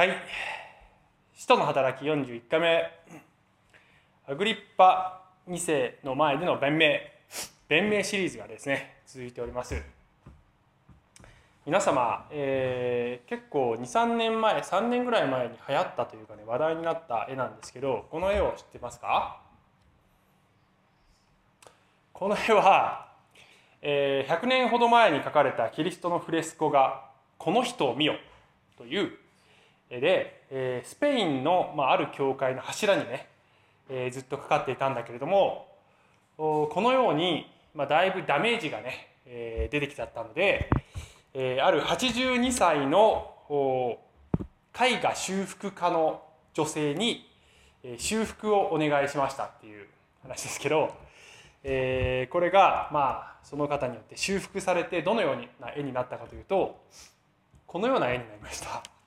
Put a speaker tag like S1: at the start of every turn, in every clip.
S1: はい。使徒の働き41回目。アグリッパ2世の前での弁明。弁明シリーズがですね、続いております。皆様、えー、結構2、3年前、3年ぐらい前に流行ったというかね、話題になった絵なんですけど、この絵を知ってますか？この絵は、えー、100年ほど前に描かれたキリストのフレスコ画「この人を見よ」というで、え、スペインの、まあ、ある教会の柱にね、え、ずっとかかっていたんだけれどもこのように、まあ、だいぶダメージがね、え、出てきちゃったので、え、ある82歳の絵画修復家の女性に、え、修復をお願いしましたっていう話ですけど、え、これがまあその方によって修復されてどのような絵になったかというとこのような絵になりました。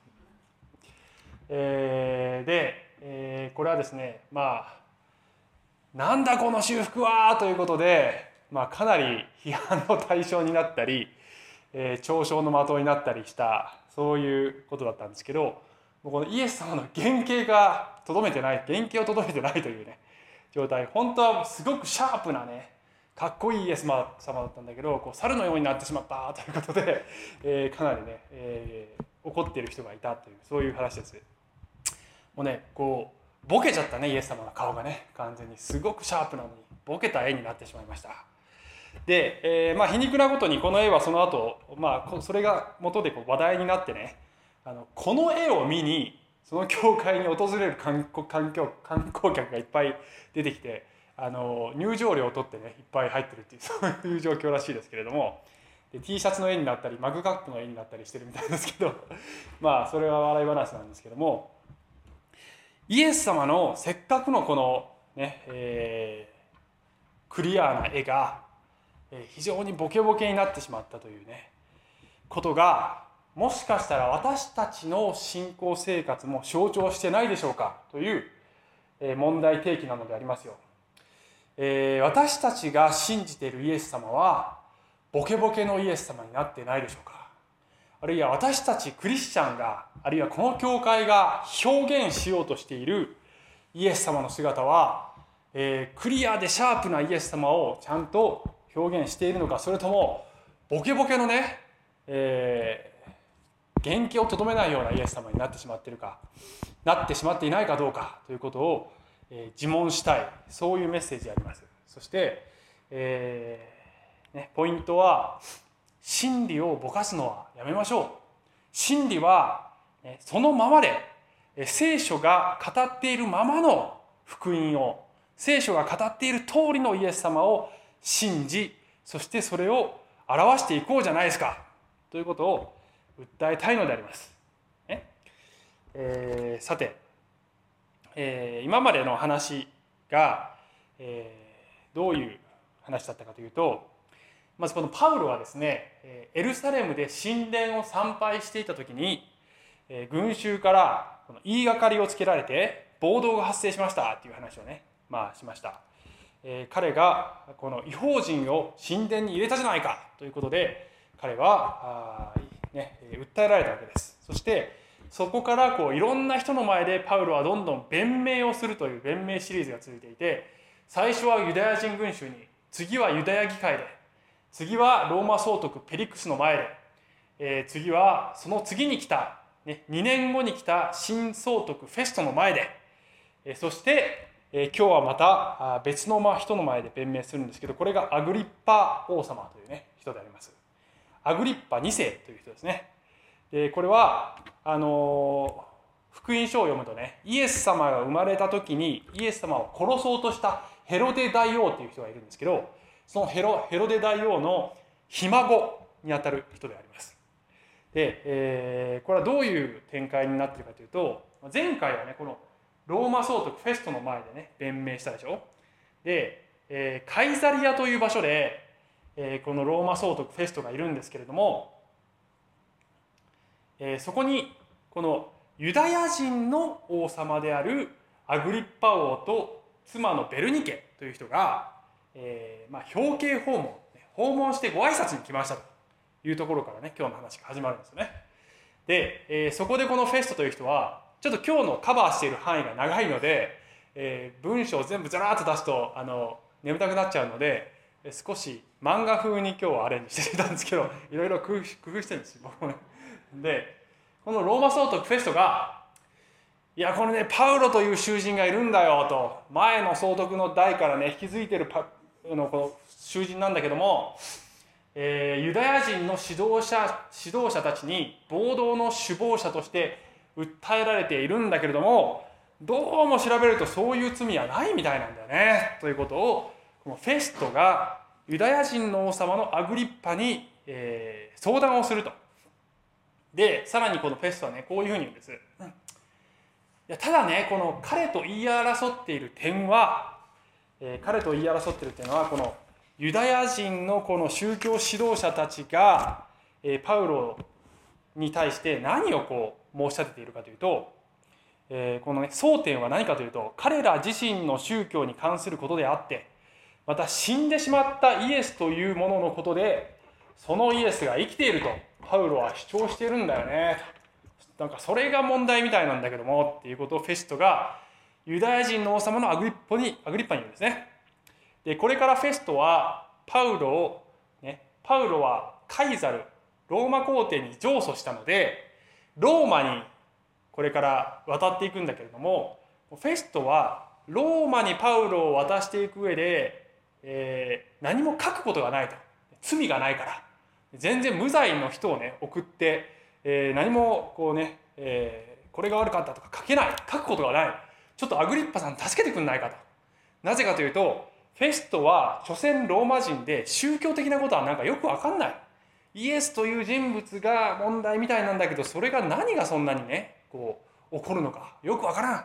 S1: えー、で、えー、これはですねまあなんだこの修復はということで、まあ、かなり批判の対象になったり、えー、嘲笑の的になったりしたそういうことだったんですけどこのイエス様の原型がとどめてない原型をとどめてないというね状態本当はすごくシャープなねかっこいいイエス様だったんだけどこう猿のようになってしまったということで、えー、かなりね、えー、怒っている人がいたというそういう話です。もうねこうボケちゃったねイエス様の顔がね。完全にすごくシャープなのにボケた絵になってしまいました。で、えー、まあ皮肉なことにこの絵はその後、まあそれが元でこう話題になってねあのこの絵を見にその教会に訪れる観光観光観光客がいっぱい出てきてあの入場料を取ってねいっぱい入ってるっていう そういう状況らしいですけれどもで T シャツの絵になったりマグカップの絵になったりしてるみたいですけど まあそれは笑い話なんですけどもイエス様のせっかくのこのね、えー、クリアな絵が非常にボケボケになってしまったというねことがもしかしたら私たちの信仰生活も象徴してないでしょうかという問題提起なのでありますよ。えー、私たちが信じているイエス様はボケボケのイエス様になってないでしょうかあるいは私たちクリスチャンがあるいはこの教会が表現しようとしているイエス様の姿は、えー、クリアでシャープなイエス様をちゃんと表現しているのかそれともボケボケのね、えー、原型をとどめないようなイエス様になってしまってるかなってしまっていないかどうかということを、えー、自問したい。そういうメッセージであります。そして、えーね、ポイントは真理をぼかすのはやめましょう。真理はそのままで聖書が語っているままの福音を聖書が語っている通りのイエス様を信じそしてそれを表していこうじゃないですかということを訴えたいのであります。えー、さて、えー、今までの話が、えー、どういう話だったかというとまずこのパウロはですねエルサレムで神殿を参拝していた時にえ群衆からこの言いがかりをつけられて暴動が発生しましたっていう話をねまあしました、え彼がこの違法人を神殿に入れたじゃないかということで彼はあ、ね、訴えられたわけです。そしてそこからこういろんな人の前でパウロはどんどん弁明をするという弁明シリーズが続いていて最初はユダヤ人群衆に次はユダヤ議会で次はローマ総督ペリクスの前で、え、次はその次に来た、ね、2年後に来た新総督フェストの前で、え、そして、え、今日はまた別の人の前で弁明するんですけどこれがアグリッパ王様というね人でありますアグリッパ2世という人ですねでこれはあの福音書を読むとねイエス様が生まれた時にイエス様を殺そうとしたヘロデ大王という人がいるんですけどそのヘロヘロデ大王のひ孫にあたる人であります。で、えー、これはどういう展開になっているかというと前回はねこのローマ総督フェストの前でね弁明したでしょ？で、えー、カイザリアという場所で、えー、このローマ総督フェストがいるんですけれども、えー、そこにこのユダヤ人の王様であるアグリッパ王と妻のベルニケという人がえー、まあ、表敬訪問訪問してご挨拶に来ましたというところからね今日の話が始まるんですよね。で、えー、そこでこのフェストという人はちょっと今日のカバーしている範囲が長いので、えー、文章を全部ずらーっと出すとあの眠たくなっちゃうので少し漫画風に今日はアレンジしてたんですけど いろいろ工夫してるんですよ僕もね。でこのローマ総督フェストがいやこれねパウロという囚人がいるんだよと前の総督の代からね引き継いでるパのこの囚人なんだけども、えー、ユダヤ人の指導者指導者たちに暴動の首謀者として訴えられているんだけれどもどうも調べるとそういう罪はないみたいなんだよねということをこのフェストがユダヤ人の王様のアグリッパに、えー、相談をすると。でさらにこのフェストはねこういうふうに言うんです。いやただねこの彼と言い争っている点は、えー、彼と言い争っているっていうのはこのユダヤ人のこの宗教指導者たちが、え、パウロに対して何をこう申し立てているかというと、え、このね争点は何かというと彼ら自身の宗教に関することであってまた死んでしまったイエスというもののことでそのイエスが生きているとパウロは主張しているんだよねなんかそれが問題みたいなんだけどもっていうことをフェストがユダヤ人の王様のアグリッポにアグリッパに言うんですね。でこれからフェストはパウロを、ね、パウロはカイザルローマ皇帝に上訴したのでローマにこれから渡っていくんだけれどもフェストはローマにパウロを渡していく上で、えー、何も書くことがないと。罪がないから。全然無罪の人をね送ってえー、何もこうね、えー、これが悪かったとか書けない。書くことがない。ちょっとアグリッパさん助けてくんないかと。なぜかというとフェストは所詮ローマ人で宗教的なことはなんかよくわかんない。イエスという人物が問題みたいなんだけどそれが何がそんなにねこう起こるのかよくわからん。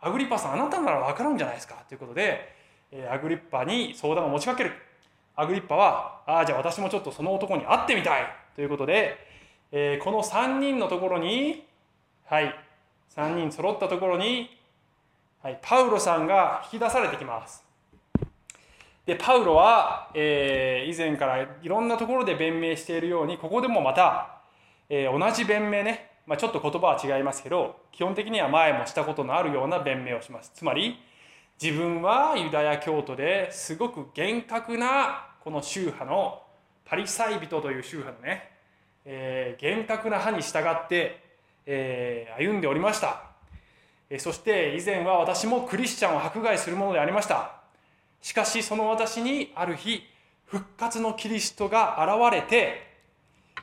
S1: アグリッパさんあなたならわかるんじゃないですかということで、え、アグリッパに相談を持ちかける。アグリッパはああじゃあ私もちょっとその男に会ってみたいということでえー、この3人のところに、はい、3人揃ったところに、はい、パウロさんが引き出されてきます。で、パウロは、えー、以前からいろんなところで弁明しているように、ここでもまた、えー、同じ弁明ね、まあ、ちょっと言葉は違いますけど、基本的には前もしたことのあるような弁明をします。つまり、自分はユダヤ教徒ですごく厳格なこの宗派のパリサイ人という宗派のね、えー、厳格な派に従って、えー、歩んでおりました、えー、そして以前は私もクリスチャンを迫害するものでありました。しかしその私にある日復活のキリストが現れて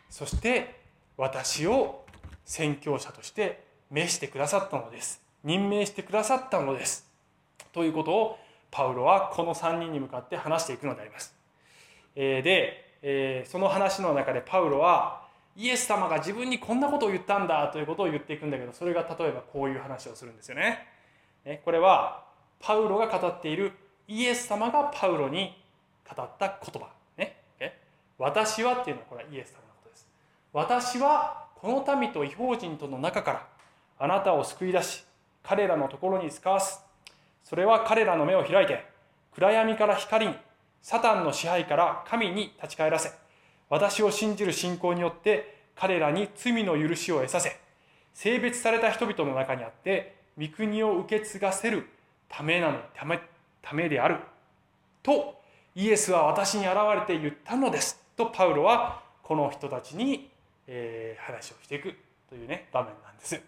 S1: そして私を宣教者として召してくださったのです任命してくださったのですということをパウロはこの3人に向かって話していくのであります。で、その話の中でパウロはイエス様が自分にこんなことを言ったんだということを言っていくんだけどそれが例えばこういう話をするんですよね。ねこれはパウロが語っているイエス様がパウロに語った言葉。ね、私はっていうのはこれはイエス様のことです。私はこの民と違法人との中からあなたを救い出し彼らのところに使わす。それは彼らの目を開いて暗闇から光にサタンの支配から神に立ち返らせ私を信じる信仰によって彼らに罪の許しを得させ性別された人々の中にあって御国を受け継がせるためなのためためであるとイエスは私に現れて言ったのですとパウロはこの人たちに、え、話をしていくというね場面なんです。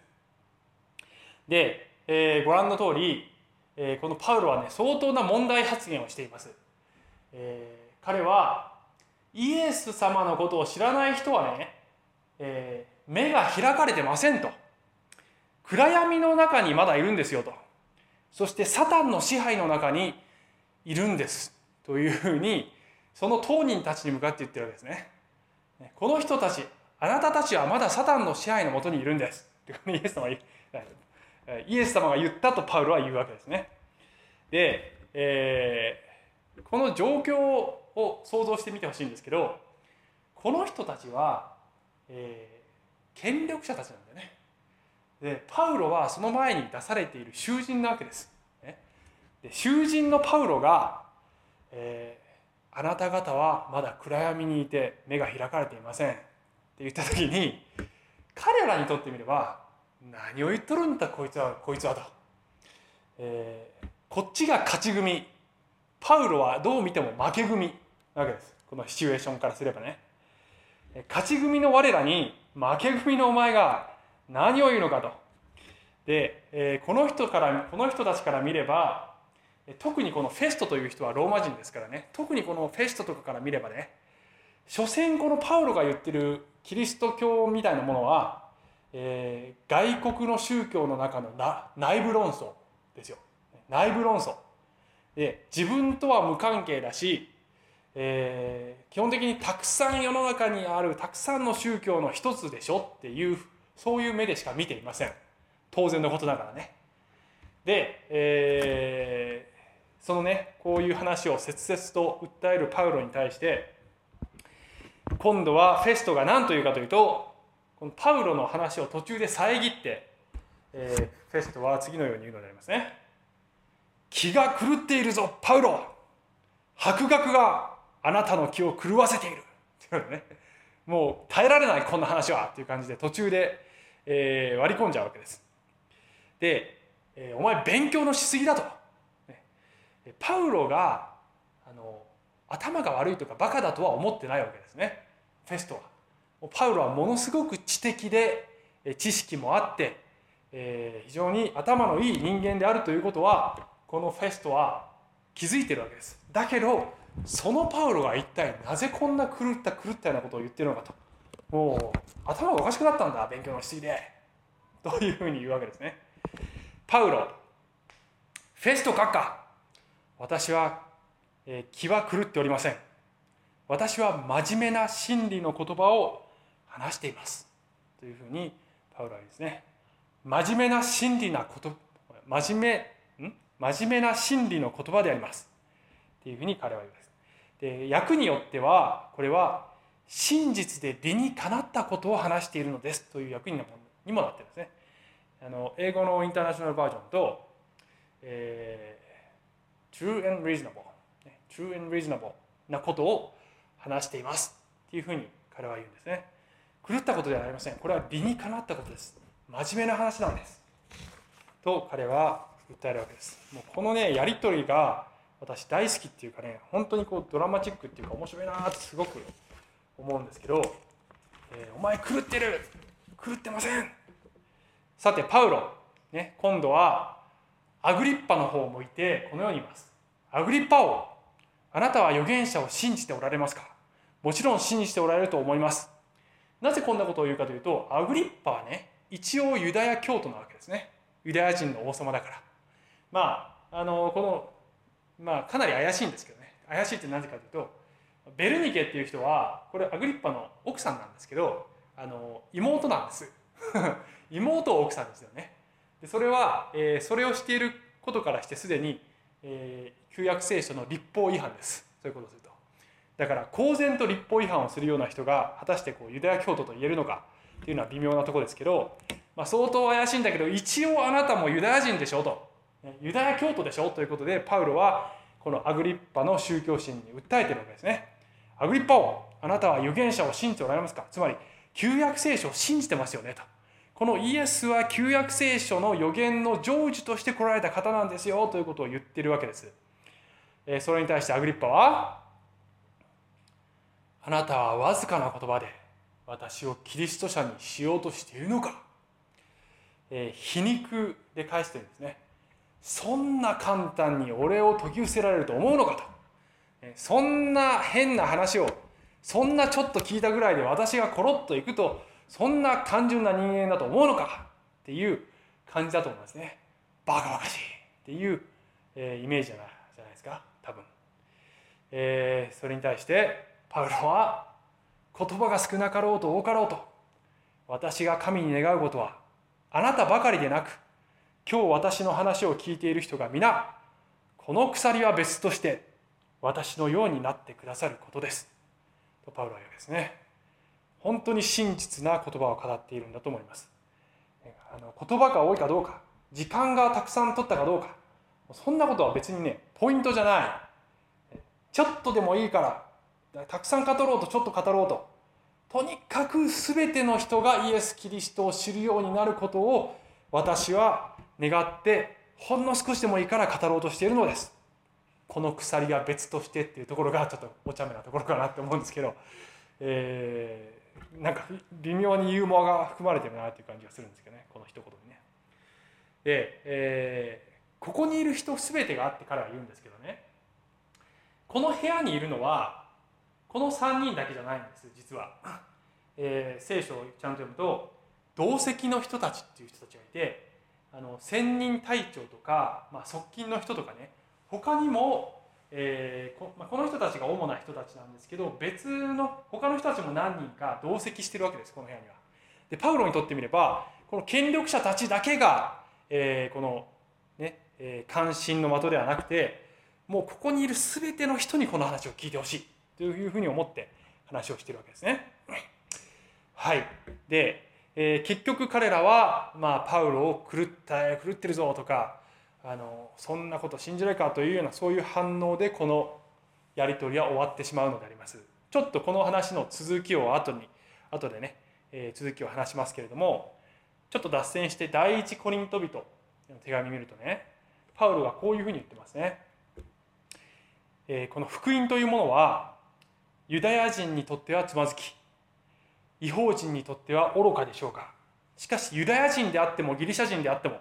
S1: で、え、ご覧の通り、え、このパウロはね相当な問題発言をしています。え、彼はイエス様のことを知らない人はね、え、目が開かれてませんと暗闇の中にまだいるんですよとそしてサタンの支配の中にいるんです。というふうにその当人たちに向かって言ってるわけですね。この人たちあなたたちはまだサタンの支配のもとにいるんです。イエス様イエス様が言ったとパウロは言うわけですね。で、えー、この状況を想像してみてほしいんですけどこの人たちは、えー、権力者たちなんだよね。でパウロはその前に出されている囚人なわけです、ね、で囚人のパウロが、えー、あなた方はまだ暗闇にいて目が開かれていません。って言った時に彼らにとってみれば何を言っとるんだこいつはこいつはと、えー、こっちが勝ち組。パウロはどう見ても負け組なわけです。このシチュエーションからすればね。勝ち組の我らに負け組のお前が何を言うのかと。で、え、この人からこの人たちから見れば特にこのフェストという人はローマ人ですからね。特にこのフェストとかから見ればね所詮このパウロが言ってるキリスト教みたいなものは、えー、外国の宗教の中の内部論争ですよ。内部論争。で自分とは無関係だし、えー、基本的にたくさん世の中にあるたくさんの宗教の一つでしょっていうそういう目でしか見ていません。当然のことながらね。で、えー、そのねこういう話を切々と訴えるパウロに対して今度はフェストが何というかというとこのパウロの話を途中で遮って、えー、フェストは次のように言うのでありますね。気が狂っているぞパウロ。博学があなたの気を狂わせている。っていうね。もう耐えられないこんな話は。っていう感じで途中で、えー、割り込んじゃうわけです。で、えー、お前勉強のしすぎだと、パウロがあの頭が悪いとかバカだとは思ってないわけですね。フェストは。パウロはものすごく知的で知識もあって、えー、非常に頭のいい人間であるということはこのフェストは気づいてるわけです。だけどそのパウロが一体なぜこんな狂った狂ったようなことを言ってるのかと。もう頭がおかしくなったんだ勉強のしすぎで。というふうに言うわけですね。パウロフェスト閣下。私は、えー、気は狂っておりません。私は真面目な真理の言葉を話しています。というふうにパウロはですね。真面目な真理なこと真面目真面目な真理の言葉であります。っていうふうに彼は言うんです。で訳によってはこれは真実で理にかなったことを話しているのですという訳にもなってるんですね。あの英語のインターナショナルバージョンと、えー、true and reasonable true and reasonable なことを話していますっていうふうに彼は言うんですね。狂ったことではありません。これは理にかなったことです。真面目な話なんです。と彼は訴えるわけです。もうこのねやり取りが私大好きっていうかね本当にこうドラマチックっていうか面白いなってすごく思うんですけど「えー、お前狂ってる狂ってません」さてパウロ、ね、今度はアグリッパの方を向いてこのように言います。アグリッパ王あなたは預言者を信じておられますか？もちろん信じておられると思います。なぜこんなことを言うかというとアグリッパはね一応ユダヤ教徒なわけですね。ユダヤ人の王様だから。まああのこのまあかなり怪しいんですけどね。怪しいってなぜかというとベルニケっていう人はこれアグリッパの奥さんなんですけどあの妹なんです。妹を奥さんですよね。でそれは、えー、それをしていることからしてすでに、えー、旧約聖書の立法違反です。そういうことをすると。だから公然と立法違反をするような人が果たしてこうユダヤ教徒と言えるのかっていうのは微妙なとこですけど、まあ、相当怪しいんだけど一応あなたもユダヤ人でしょと。ユダヤ教徒でしょということでパウロはこのアグリッパの宗教心に訴えてるわけですね。アグリッパ王あなたは預言者を信じておられますか？つまり旧約聖書を信じてますよねと。このイエスは旧約聖書の予言の成就として来られた方なんですよということを言ってるわけです。それに対してアグリッパはあなたはわずかな言葉で私をキリスト者にしようとしているのか、え、皮肉で返してるんですね。そんな簡単に俺を説き伏せられると思うのかと。そんな変な話をそんなちょっと聞いたぐらいで私がコロッといくとそんな単純な人間だと思うのかっていう感じだと思いますね。バカバカしいっていう、えー、イメージじゃないじゃないですか多分、えー、それに対してパウロは言葉が少なかろうと多かろうと私が神に願うことはあなたばかりでなく今日私の話を聞いている人が皆この鎖は別として私のようになってくださることです。とパウロは言うですね。本当に真実な言葉を語っているんだと思います。あの言葉が多いかどうか時間がたくさん取ったかどうかそんなことは別にねポイントじゃない。ちょっとでもいいからたくさん語ろうとちょっと語ろうと。とにかく全ての人がイエス・キリストを知るようになることを私は願ってほんの少しでもいいから語ろうとしているのです。この鎖は別としてっていうところがちょっとお茶目なところかなって思うんですけど、えー、なんか微妙にユーモアが含まれてるなっていう感じがするんですけどねこの一言にね。で、えー、ここにいる人全てがあって彼は言うんですけどね。この部屋にいるのはこの3人だけじゃないんです実は、えー、聖書をちゃんと読むと同席の人たちっていう人たちがいてあの専任隊長とか、まあ、側近の人とかね他にも、えーこまあ、この人たちが主な人たちなんですけど別の他の人たちも何人か同席してるわけですこの部屋には。でパウロにとってみればこの権力者たちだけが、えー、この、ねえー、関心の的ではなくてもうここにいる全ての人にこの話を聞いてほしいというふうに思って話をしてるわけですね。はい、で、えー、結局彼らは、まあ、パウロを狂った狂ってるぞとかあのそんなこと信じないかというようなそういう反応でこのやり取りは終わってしまうのであります。ちょっとこの話の続きを後に後でね、えー、続きを話しますけれどもちょっと脱線して第一コリント人の手紙見るとねパウロがこういうふうに言ってますね。えー、この福音というものはユダヤ人にとってはつまずき違法人にとっては愚かでしょうかしかしユダヤ人であってもギリシャ人であっても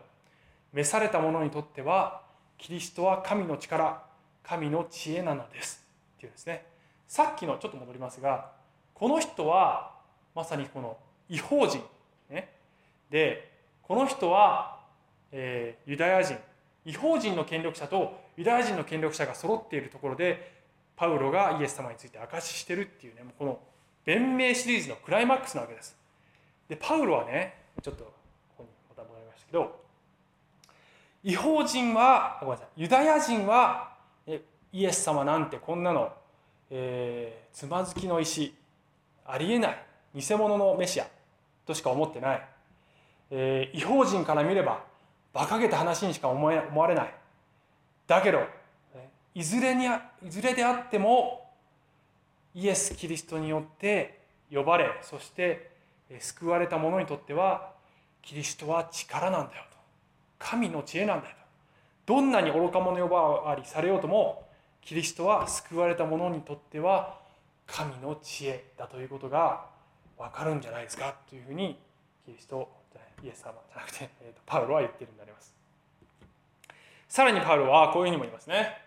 S1: 召された者にとってはキリストは神の力神の知恵なのです。っていうですね。さっきのちょっと戻りますがこの人はまさにこの違法人、ね、でこの人は、えー、ユダヤ人。違法人の権力者とユダヤ人の権力者が揃っているところでパウロがイエス様について証ししてるっていうねもうこの弁明シリーズのクライマックスなわけです。でパウロはねちょっとここにまた戻りましたけど違法人はごめんなさいユダヤ人はイエス様なんてこんなの、えー、つまずきの石ありえない偽物のメシアとしか思ってない、えー、違法人から見れば馬鹿げた話にしか思え思われない。だけどいずれにいずれであってもイエス・キリストによって呼ばれそして救われた者にとってはキリストは力なんだよと。神の知恵なんだよどんなに愚か者呼ばわりされようともキリストは救われた者にとっては神の知恵だということが分かるんじゃないですかというふうにキリストイエス様じゃなくて、えー、とパウロは言ってるんであります。さらにパウロはこういうふうにも言いますね、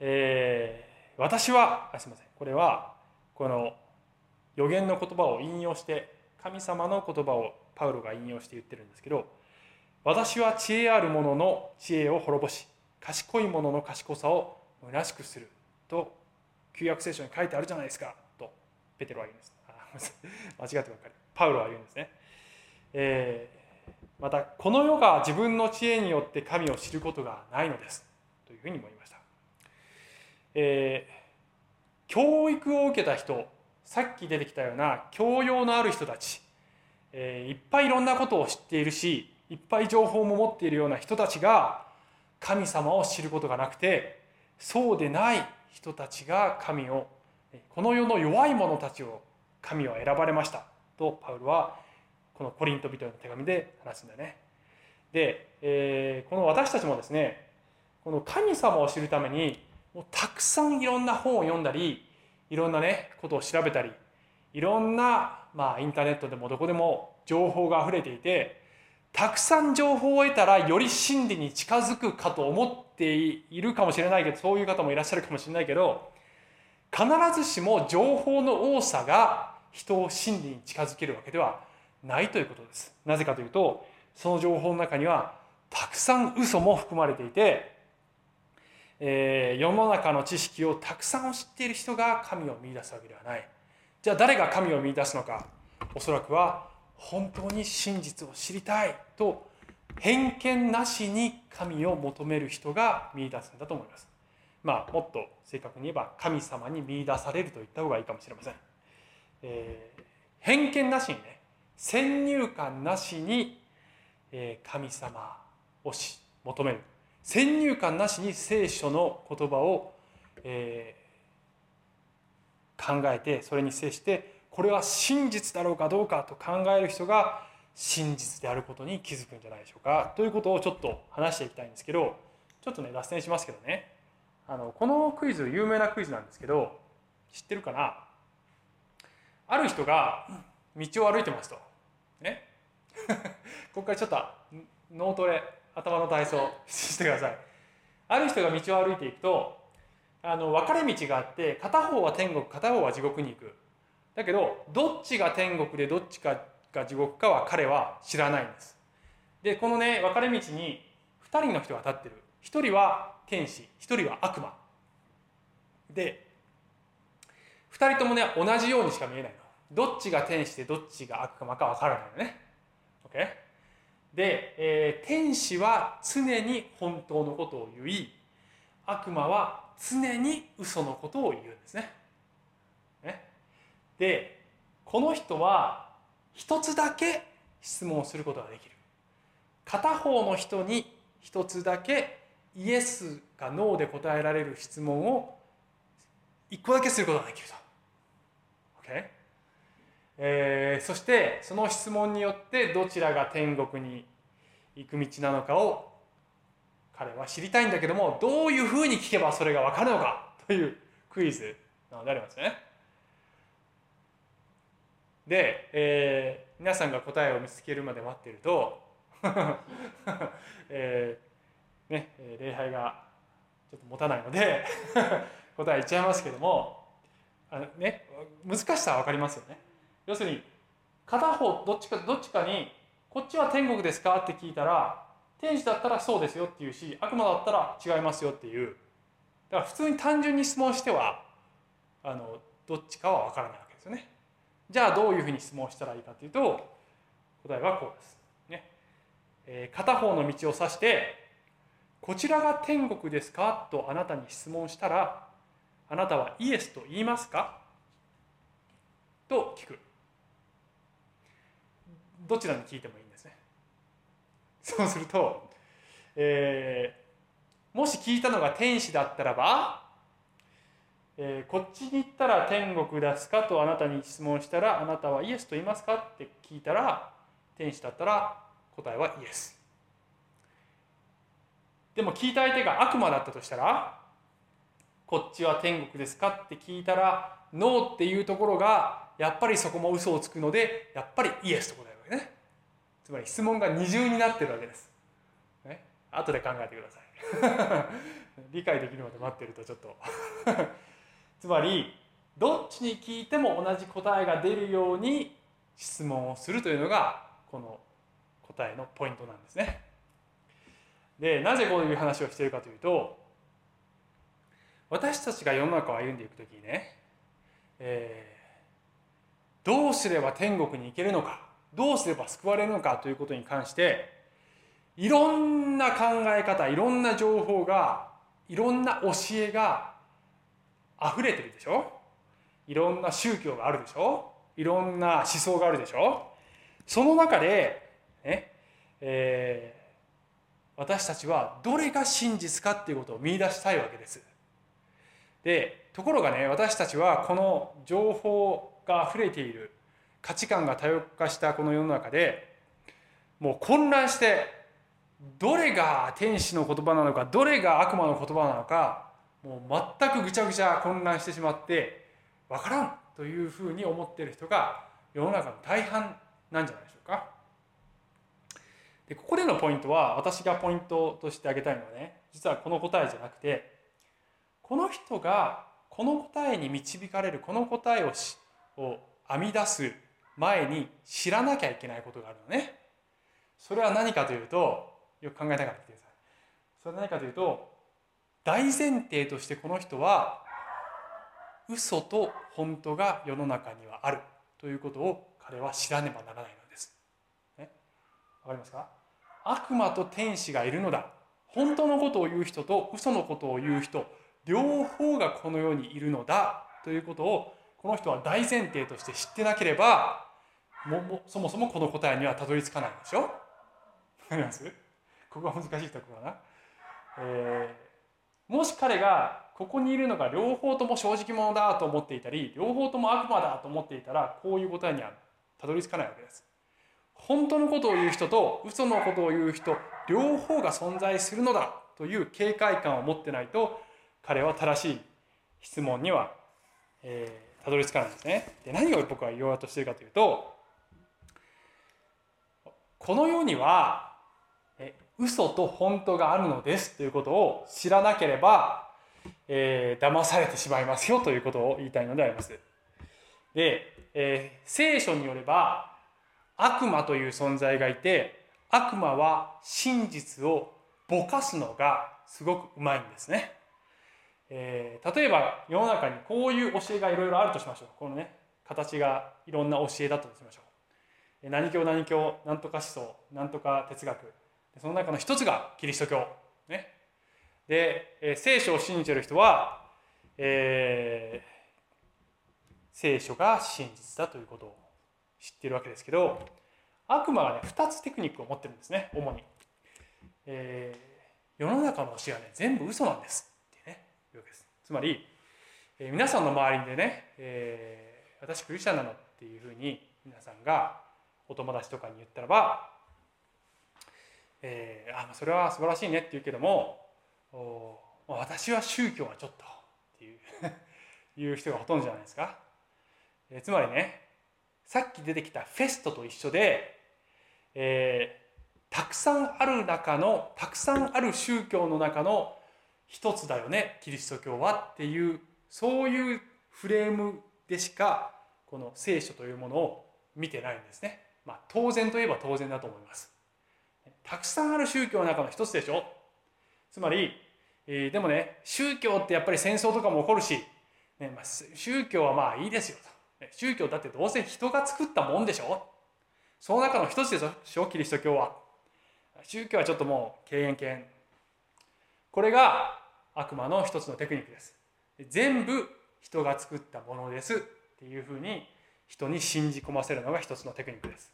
S1: えー、私はあすみません。これはこの予言の言葉を引用して神様の言葉をパウロが引用して言ってるんですけど私は知恵ある者の知恵を滅ぼし賢い者の賢さを虚しくすると旧約聖書に書いてあるじゃないですかとペテロは言うんです。間違ってばっかり。パウロは言うんですね。えー、またこの世が自分の知恵によって神を知ることがないのですというふうにも言いました、えー、教育を受けた人さっき出てきたような教養のある人たち、えー、いっぱいいろんなことを知っているしいっぱい情報も持っているような人たちが神様を知ることがなくてそうでない人たちが神をこの世の弱い者たちを神は選ばれましたとパウロはこのコリント人への手紙で話すんだよね。で、えー、この私たちもですねこの神様を知るためにもうたくさんいろんな本を読んだりいろんなねことを調べたりいろんな、まあ、インターネットでもどこでも情報があふれていてたくさん情報を得たらより真理に近づくかと思っているかもしれないけどそういう方もいらっしゃるかもしれないけど必ずしも情報の多さが人を真理に近づけるわけではないということです。なぜかというとその情報の中にはたくさん嘘も含まれていて、えー、世の中の知識をたくさん知っている人が神を見出すわけではない。じゃあ誰が神を見出すのかおそらくは本当に真実を知りたいと偏見なしに神を求める人が見出すんだと思います。まあもっと正確に言えば神様に見出されると言った方がいいかもしれません。えー、偏見なしにね先入観なしに神様をし求める先入観なしに聖書の言葉を、えー、考えてそれに接してこれは真実だろうかどうかと考える人が真実であることに気づくんじゃないでしょうか。ということをちょっと話していきたいんですけどちょっとね脱線しますけどね。あのこのクイズ有名なクイズなんですけど知ってるかな？ある人が道を歩いてますと。ね？ここからちょっと脳トレ頭の体操してください。ある人が道を歩いていくとあの分かれ道があって片方は天国片方は地獄に行く。だけどどっちが天国でどっちかが地獄かは彼は知らないんです。でこのね分かれ道に2人の人が立ってる。1人は天使1人は悪魔。で2人ともね同じようにしか見えないの。どっちが天使でどっちが悪魔か分からないのね。OK? で、えー、天使は常に本当のことを言い悪魔は常に嘘のことを言うんです。ね。でこの人は一つだけ質問をすることができる。片方の人に一つだけイエスかノーで答えられる質問を一個だけすることができると。OK? えー、そしてその質問によってどちらが天国に行く道なのかを彼は知りたいんだけどもどういうふうに聞けばそれが分かるのかというクイズなのでありますね。で、えー、皆さんが答えを見つけるまで待ってると えー、ね、礼拝がちょっと持たないので 答え言っちゃいますけどもあの、ね、難しさは分かりますよね。要するに片方どっちかどっちかに「こっちは天国ですか?」って聞いたら天使だったらそうですよって言うし悪魔だったら違いますよっていうだから普通に単純に質問してはあのどっちかは分からないわけですよねじゃあどういうふうに質問したらいいかというと答えはこうです、ね。えー、片方の道を指して「こちらが天国ですか?」とあなたに質問したらあなたはイエスと言いますか？と聞く。どちらに聞いてもいいんですね。そうすると、えー、もし聞いたのが天使だったらば、えー、こっちに行ったら天国ですかとあなたに質問したらあなたはイエスと言いますかって聞いたら天使だったら答えはイエスでも聞いた相手が悪魔だったとしたらこっちは天国ですかって聞いたらノーっていうところがやっぱりそこも嘘をつくのでやっぱりイエスと答えるわけねつまり質問が二重になってるわけです。ね、後で考えてください。理解できるまで待ってるとちょっとつまりどっちに聞いても同じ答えが出るように質問をするというのがこの答えのポイントなんですね。でなぜこういう話をしているかというと私たちが世の中を歩んでいく時にね、えー、どうすれば天国に行けるのかどうすれば救われるのかということに関していろんな考え方いろんな情報がいろんな教えが溢れてるでしょ？いろんな宗教があるでしょ？いろんな思想があるでしょ？その中で、ねえー、私たちはどれが真実かっていうことを見出したいわけです。でところがね私たちはこの情報が溢れている価値観が多様化したこの世の中でもう混乱してどれが天使の言葉なのかどれが悪魔の言葉なのかもう全くぐちゃぐちゃ混乱してしまって分からんというふうに思っている人が世の中の大半なんじゃないでしょうか。でここでのポイントは私がポイントとして挙げたいのはね実はこの答えじゃなくてこの人がこの答えに導かれるこの答えをしを編み出す前に知らなきゃいけないことがあるのね。それは何かというと、よく考えながら来てください。それは何かというと、大前提としてこの人は、嘘と本当が世の中にはある。ということを彼は知らねばならないのです。ね、わかりますか？悪魔と天使がいるのだ。本当のことを言う人と嘘のことを言う人、両方がこの世にいるのだ。ということをこの人は大前提として知ってなければももそもそもこの答えにはたどり着かないでしょ？わかります？ここが難しいところかな、えー、もし彼がここにいるのが両方とも正直者だと思っていたり両方とも悪魔だと思っていたらこういう答えにはたどり着かないわけです。本当のことを言う人と嘘のことを言う人両方が存在するのだという警戒感を持ってないと彼は正しい質問には、えー、たどり着かないんですね。で何を僕は言おうとしているかというとこの世には嘘と本当があるのですということを知らなければ、えー、騙されてしまいますよということを言いたいのであります。で、えー、聖書によれば悪魔という存在がいて悪魔は真実をぼかすのがすごくうまいんですね。えー、例えば世の中にこういう教えがいろいろあるとしましょう。このね形がいろんな教えだとしましょう。何教何教何とか思想何とか哲学その中の一つがキリスト教。ね、で、え、聖書を信じてる人は、えー、聖書が真実だということを知っているわけですけど悪魔はね2つテクニックを持ってるんですね主に、えー、世の中の教えはね全部嘘なんです。ってね言うわけです。つまり、えー、皆さんの周りでね、えー、私クリスチャンなのっていうふうに皆さんがお友達とかに言ったらばえー、あそれは素晴らしいねって言うけども私は宗教はちょっとっていう いう人がほとんどじゃないですか、えー、つまりねさっき出てきたフェストと一緒で、えー、たくさんある中のたくさんある宗教の中の一つだよねキリスト教はっていうそういうフレームでしかこの聖書というものを見てないんですね。まあ当然といえば当然だと思います。たくさんある宗教の中の一つでしょ。つまり、えー、でもね宗教ってやっぱり戦争とかも起こるし、ねまあ、宗教はまあいいですよと、宗教だってどうせ人が作ったもんでしょ。その中の一つでしょ。キリスト教は。宗教はちょっともう敬遠犬。これが悪魔の一つのテクニックです。全部人が作ったものですっていうふうに人に信じ込ませるのが一つのテクニックです。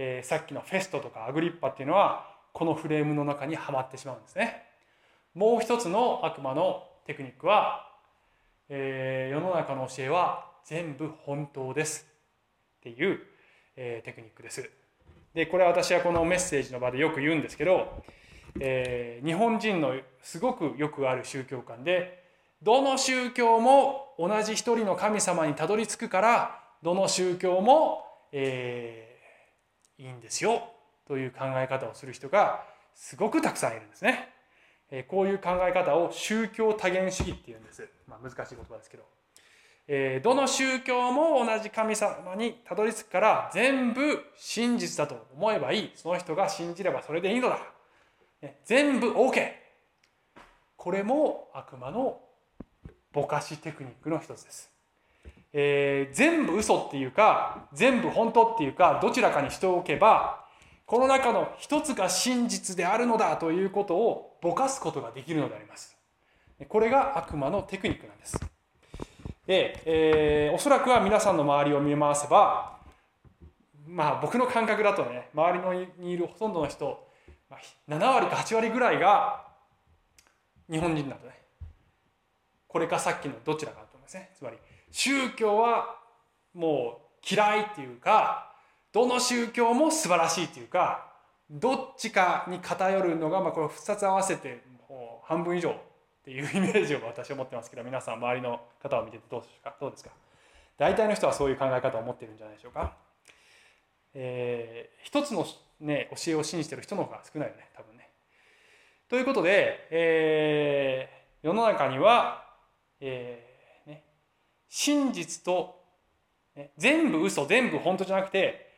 S1: えー、さっきのフェストとかアグリッパっていうのはこのフレームの中にはまってしまうんですね。もう一つの悪魔のテクニックは、えー、世の中の教えは全部本当ですっていう、えー、テクニックです。でこれは私はこのメッセージの場でよく言うんですけど、えー、日本人のすごくよくある宗教観でどの宗教も同じ一人の神様にたどり着くからどの宗教も、えー、いいんですよという考え方をする人がすごくたくさんいるんですね。えこういう考え方を宗教多元主義っていうんです。まあ、難しい言葉ですけど。えどの宗教も同じ神様にたどり着くから全部真実だと思えばいい。その人が信じればそれでいいのだ。ね、全部 OK。これも悪魔のぼかしテクニックの一つです。えー、全部嘘っていうか全部本当っていうかどちらかにしておけばこの中の一つが真実であるのだということをぼかすことができるのであります。これが悪魔のテクニックなんです。で、えー、おそらくは皆さんの周りを見回せばまあ僕の感覚だとね周りにいるほとんどの人7割か8割ぐらいが日本人だとねこれかさっきのどちらかだと思いますねつまり宗教はもう嫌いっていうかどの宗教も素晴らしいっていうかどっちかに偏るのが、まあ、これ2つ合わせてもう半分以上っていうイメージを私は持ってますけど皆さん周りの方を見ててどうですか？どうですか？大体の人はそういう考え方を持ってるんじゃないでしょうか？えー、一つの、ね、教えを信じてる人の方が少ないよね多分ね。ということで、えー、世の中には、えー真実と、ね、全部嘘全部本当じゃなくて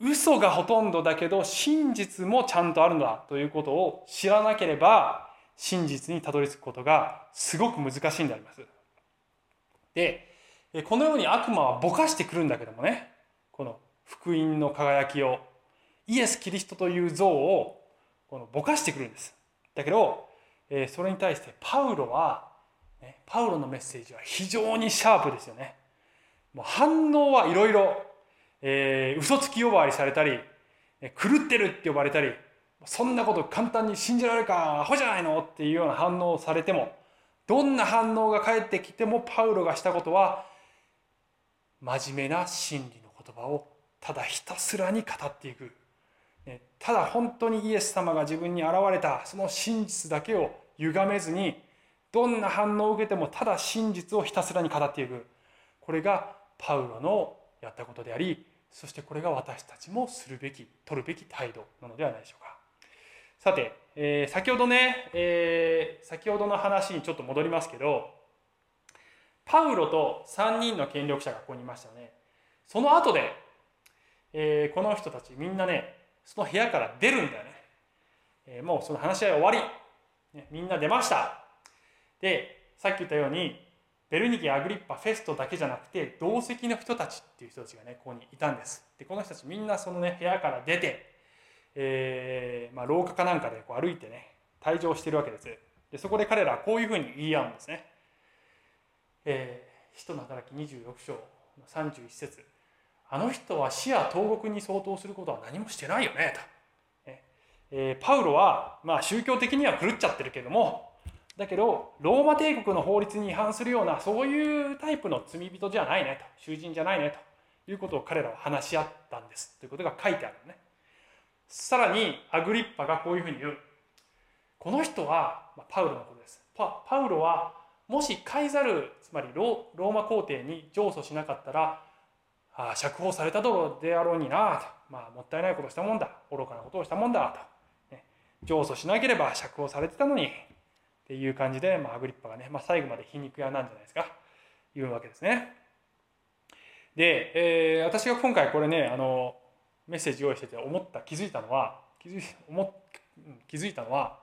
S1: 嘘がほとんどだけど真実もちゃんとあるんだということを知らなければ真実にたどり着くことがすごく難しいんであります。でこのように悪魔はぼかしてくるんだけどもねこの福音の輝きをイエス・キリストという像をこのぼかしてくるんです。だけどそれに対してパウロは、パウロのメッセージは非常にシャープですよね。もう反応はいろいろ、えー、嘘つき呼ばわりされたり、狂ってるって呼ばれたり、そんなこと簡単に信じられるか、アホじゃないのっていうような反応をされても、どんな反応が返ってきてもパウロがしたことは真面目な真理の言葉をただひたすらに語っていくただ本当にイエス様が自分に現れたその真実だけを歪めずにどんな反応を受けてもただ真実をひたすらに語っていく。これがパウロのやったことでありそしてこれが私たちもするべき取るべき態度なのではないでしょうか。さて、えー、先ほどね、えー、先ほどの話にちょっと戻りますけどパウロと3人の権力者がここにいましたね。その後で、えー、この人たちみんなねその部屋から出るんだよね、えー、もうその話し合い終わり、ね、みんな出ました。でさっき言ったようにベルニケアグリッパフェストだけじゃなくて同席の人たちっていう人たちがねここにいたんです。でこの人たちみんなそのね部屋から出て、えーまあ、廊下かなんかでこう歩いてね退場してるわけです。でそこで彼らはこういうふうに言い合うんですね。えー、使徒の働き26章の31節。あの人は死や投獄に相当することは何もしてないよねと。えー、パウロは、まあ、宗教的には狂っちゃってるけどもだけどローマ帝国の法律に違反するようなそういうタイプの罪人じゃないねと囚人じゃないねということを彼らは話し合ったんです。ということが書いてあるのね。さらにアグリッパがこういうふうに言う。この人は、まあ、パウロのことです。パパウロはもしカイザルつまりローマ皇帝に上訴しなかったらあ釈放されたであろうになと、まあ、もったいないことをしたもんだ。愚かなことをしたもんだと、ね、上訴しなければ釈放されてたのに。っていう感じで、まあ、アグリッパがね、まあ、最後まで皮肉屋なんじゃないですか言うわけですね。で、えー、私が今回これねあのメッセージ用意してて思った気づいたのは気づい思気づいたのは、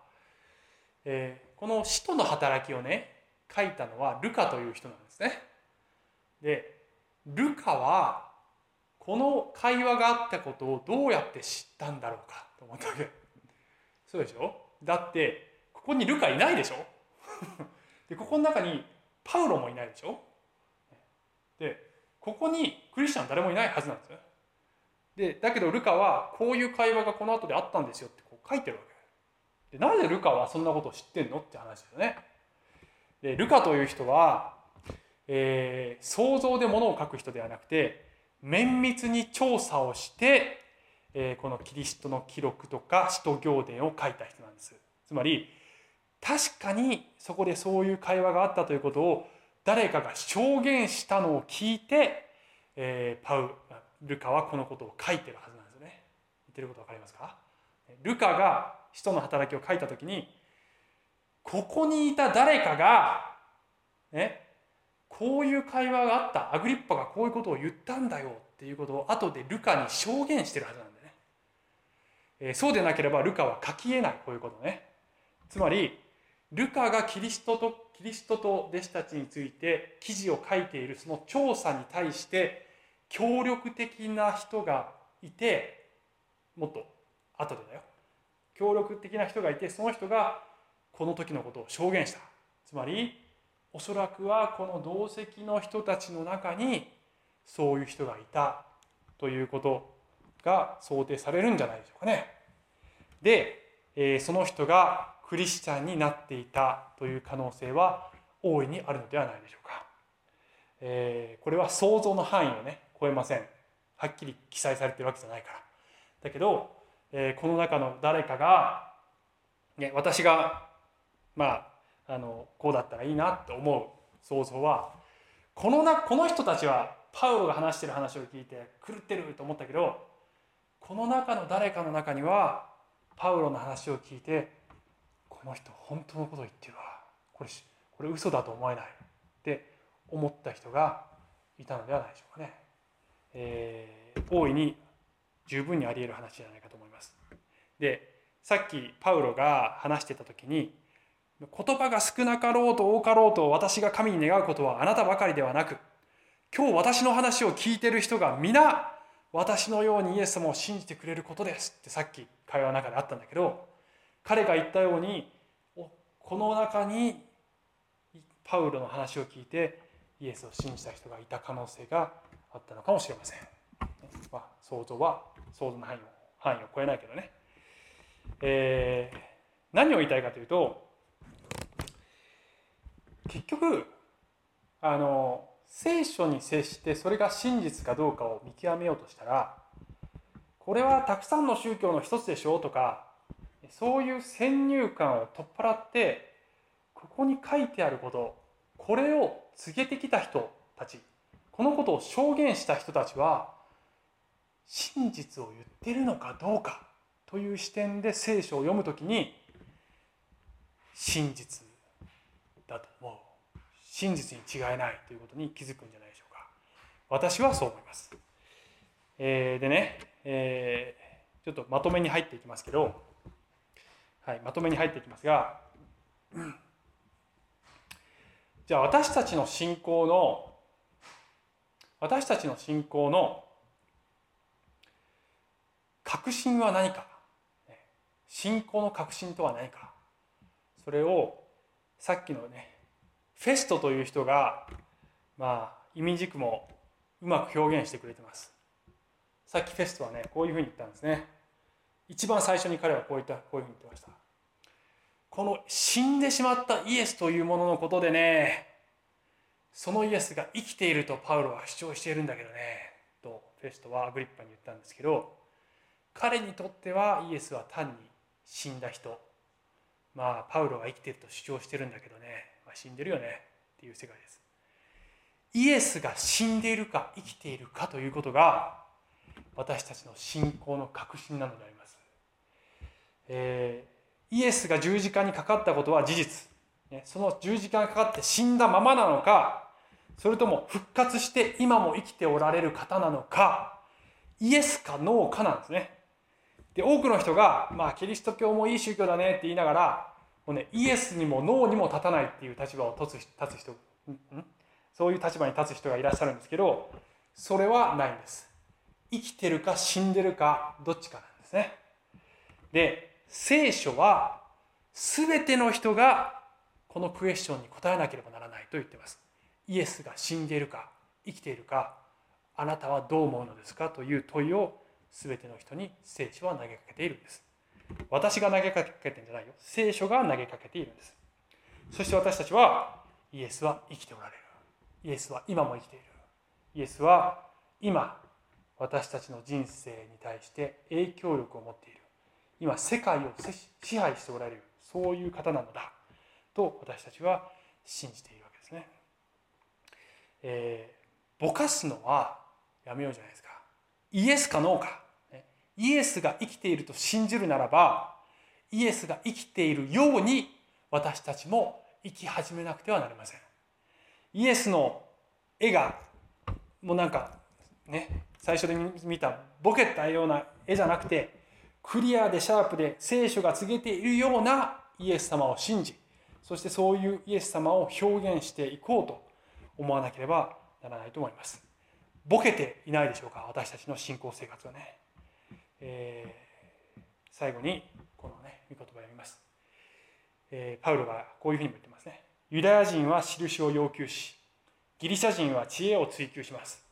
S1: えー、この使徒の働きをね書いたのはルカという人なんですね。でルカはこの会話があったことをどうやって知ったんだろうかと思ったわけ。そうでしょ？だってここにルカいないでしょ？でここの中にパウロもいないでしょ？でここにクリスチャン誰もいないはずなんですよ。でだけどルカはこういう会話がこの後であったんですよってこう書いてるわけ。でなぜルカはそんなことを知ってんのって話ですよね。でルカという人は、えー、想像で物を書く人ではなくて綿密に調査をして、えー、このキリストの記録とか使徒行伝を書いた人なんですつまり確かにそこでそういう会話があったということを誰かが証言したのを聞いて、えー、パウルカはこのことを書いてるはずなんですよね言ってること分かりますか？ルカが使徒の働きを書いた時にここにいた誰かが、ね、こういう会話があった。アグリッパがこういうことを言ったんだよっていうことを後でルカに証言してるはずなんだよね。えー、そうでなければルカは書き得ない、こういうことね。つまり、ルカがキリストと、キリストと弟子たちについて記事を書いているその調査に対して協力的な人がいて、もっと後でだよ。協力的な人がいて、その人がこの時のことを証言したつまりおそらくはこの同席の人たちの中にそういう人がいたということが想定されるんじゃないでしょうかね。で、えその人がクリスチャンになっていたという可能性は大いにあるのではないでしょうか。えこれは想像の範囲をね超えません。はっきり記載されてるわけじゃないから。だけど、えこの中の誰かが、ね、私がまああのこうだったらいいなって思う想像はこのなこの人たちはパウロが話してる話を聞いて狂ってると思ったけどこの中の誰かの中にはパウロの話を聞いてこの人本当のこと言ってるわこれこれ嘘だと思えないって思った人がいたのではないでしょうかね。えー、大いに十分にあり得る話じゃないかと思います。でさっきパウロが話してた時に言葉が少なかろうと多かろうと私が神に願うことはあなたばかりではなく今日私の話を聞いてる人が皆私のようにイエス様を信じてくれることですってさっき会話の中であったんだけど彼が言ったようにこの中にパウロの話を聞いてイエスを信じた人がいた可能性があったのかもしれません。まあ、想像は想像の範囲を範囲を超えないけどね。えー、何を言いたいかというと結局あの聖書に接してそれが真実かどうかを見極めようとしたらこれはたくさんの宗教の一つでしょうとかそういう先入観を取っ払ってここに書いてあることこれを告げてきた人たちこのことを証言した人たちは真実を言ってるのかどうかという視点で聖書を読むときに真実だと思う。真実に違いないということに気づくんじゃないでしょうか。私はそう思います、えー、でね、えー、ちょっとまとめに入っていきますけど、はい、まとめに入っていきますが。じゃあ私たちの信仰の私たちの信仰の確信は何か。信仰の確信とは何か。それをさっきのねフェストという人がまあ意味軸もうまく表現してくれてます。さっきフェストはねこういうふうに言ったんですね。一番最初に彼はこういったこういうふうに言ってました。この死んでしまったイエスというもののことでねそのイエスが生きているとパウロは主張しているんだけどねとフェストはアグリッパに言ったんですけど彼にとってはイエスは単に死んだ人。まあパウロが生きていると主張してるんだけどね、まあ、死んでるよねっていう世界です。イエスが死んでいるか生きているかということが私たちの信仰の確信なのであります、えー、イエスが十字架にかかったことは事実。その十字架がかかって死んだままなのかそれとも復活して今も生きておられる方なのかイエスかノーかなんですね。で多くの人が、まあ、キリスト教もいい宗教だねって言いながらもう、ね、イエスにもノーにも立たないっていう立場を立つ立つ人そういう立場に立つ人がいらっしゃるんですけどそれはないんです。生きてるか死んでるかどっちかなんですね。で聖書は全ての人がこのクエスチョンに答えなければならないと言っています。イエスが死んでいるか生きているかあなたはどう思うのですかという問いを全ての人に聖書は投げかけているんです。私が投げかけてんじゃないよ。聖書が投げかけているんです。そして私たちはイエスは生きておられる。イエスは今も生きている。イエスは今私たちの人生に対して影響力を持っている。今世界を支配しておられるそういう方なのだと私たちは信じているわけですね。えー、ぼかすのはやめようじゃないですか。イエスかノーか。イエスが生きていると信じるならばイエスが生きているように私たちも生き始めなくてはなりません。イエスの絵がもうなんかね最初で見たボケたような絵じゃなくてクリアでシャープで聖書が告げているようなイエス様を信じそしてそういうイエス様を表現していこうと思わなければならないと思います。ボケていないでしょうか私たちの信仰生活はね。えー、最後にこのね御言葉を読みます、えー、パウロがこういうふうにも言ってますね。ユダヤ人は印を要求し、ギリシャ人は知恵を追求します。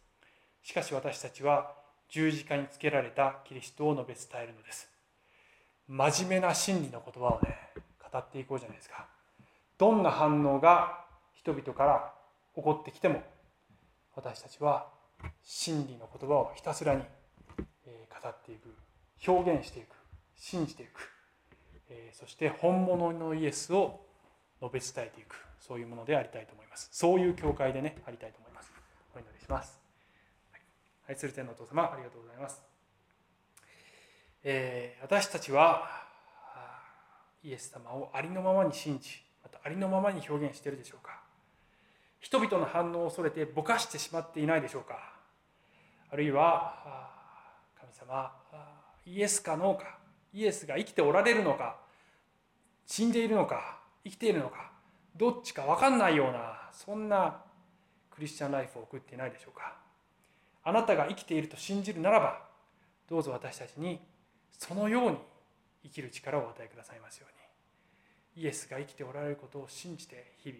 S1: しかし私たちは十字架につけられたキリストを述べ伝えるのです。真面目な真理の言葉をね、語っていこうじゃないですか。どんな反応が人々から起こってきても私たちは真理の言葉をひたすらに語っていく表現していく信じていく。そして本物のイエスを述べ伝えていく。そういうものでありたいと思います。そういう教会でねありたいと思います。お祈りします。愛する天のお父様ありがとうございます、えー、私たちはイエス様をありのままに信じまたありのままに表現しているでしょうか。人々の反応を恐れてぼかしてしまっていないでしょうか。あるいは神様イエスかノーかイエスが生きておられるのか死んでいるのか生きているのかどっちか分かんないようなそんなクリスチャンライフを送っていないでしょうか。あなたが生きていると信じるならばどうぞ私たちにそのように生きる力をお与えくださいますように。イエスが生きておられることを信じて日々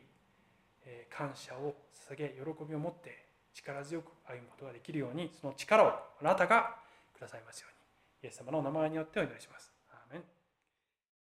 S1: 感謝を捧げ喜びを持って力強く歩むことができるようにその力をあなたがくださいますように。イエス様のお名前によってお祈りします。